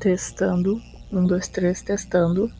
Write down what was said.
Testando. Um, dois, três, testando.